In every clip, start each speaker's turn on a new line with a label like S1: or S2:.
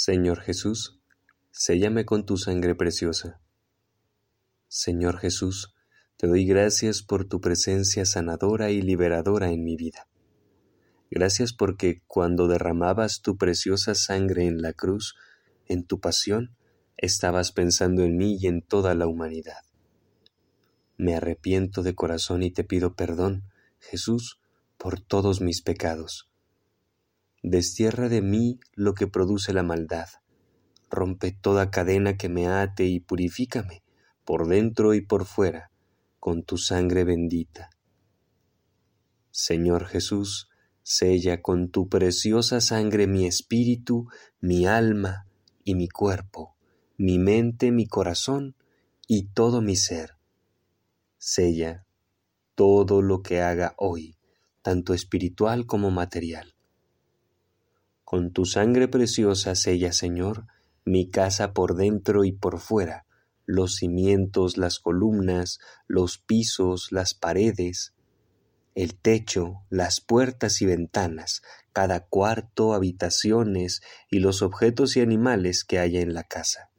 S1: Señor Jesús, séllame con tu sangre preciosa. Señor Jesús, te doy gracias por tu presencia sanadora y liberadora en mi vida. Gracias porque cuando derramabas tu preciosa sangre en la cruz, en tu pasión, estabas pensando en mí y en toda la humanidad. Me arrepiento de corazón y te pido perdón, Jesús, por todos mis pecados. Destierra de mí lo que produce la maldad. Rompe toda cadena que me ate y purifícame, por dentro y por fuera, con tu sangre bendita. Señor Jesús, sella con tu preciosa sangre mi espíritu, mi alma y mi cuerpo, mi mente, mi corazón y todo mi ser. Sella todo lo que haga hoy, tanto espiritual como material. Con tu sangre preciosa sella, Señor, mi casa por dentro y por fuera, los cimientos, las columnas, los pisos, las paredes, el techo, las puertas y ventanas, cada cuarto, habitaciones y los objetos y animales que haya en la casa.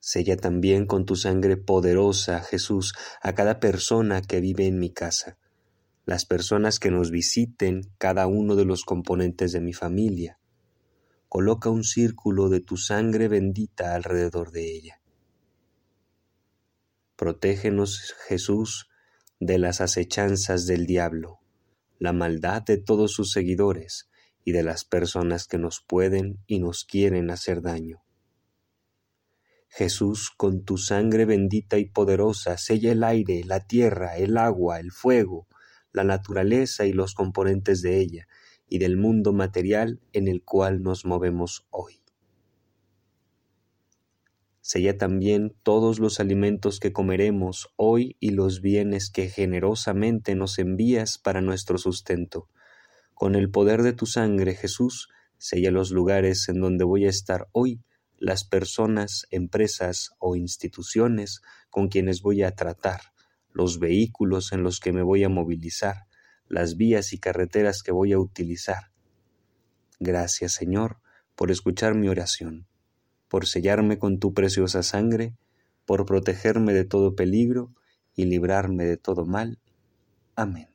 S1: Sella también con tu sangre poderosa, Jesús, a cada persona que vive en mi casa, las personas que nos visiten, cada uno de los componentes de mi familia. Coloca un círculo de tu sangre bendita alrededor de ella. Protégenos, Jesús, de las acechanzas del diablo, la maldad de todos sus seguidores y de las personas que nos pueden y nos quieren hacer daño. Jesús, con tu sangre bendita y poderosa, sella el aire, la tierra, el agua, el fuego, la naturaleza y los componentes de ella, y del mundo material en el cual nos movemos hoy. Sella también todos los alimentos que comeremos hoy y los bienes que generosamente nos envías para nuestro sustento. Con el poder de tu sangre, Jesús, sella los lugares en donde voy a estar hoy, las personas, empresas o instituciones con quienes voy a tratar, los vehículos en los que me voy a movilizar, las vías y carreteras que voy a utilizar. Gracias, Señor, por escuchar mi oración por sellarme con tu preciosa sangre, por protegerme de todo peligro y librarme de todo mal. Amén.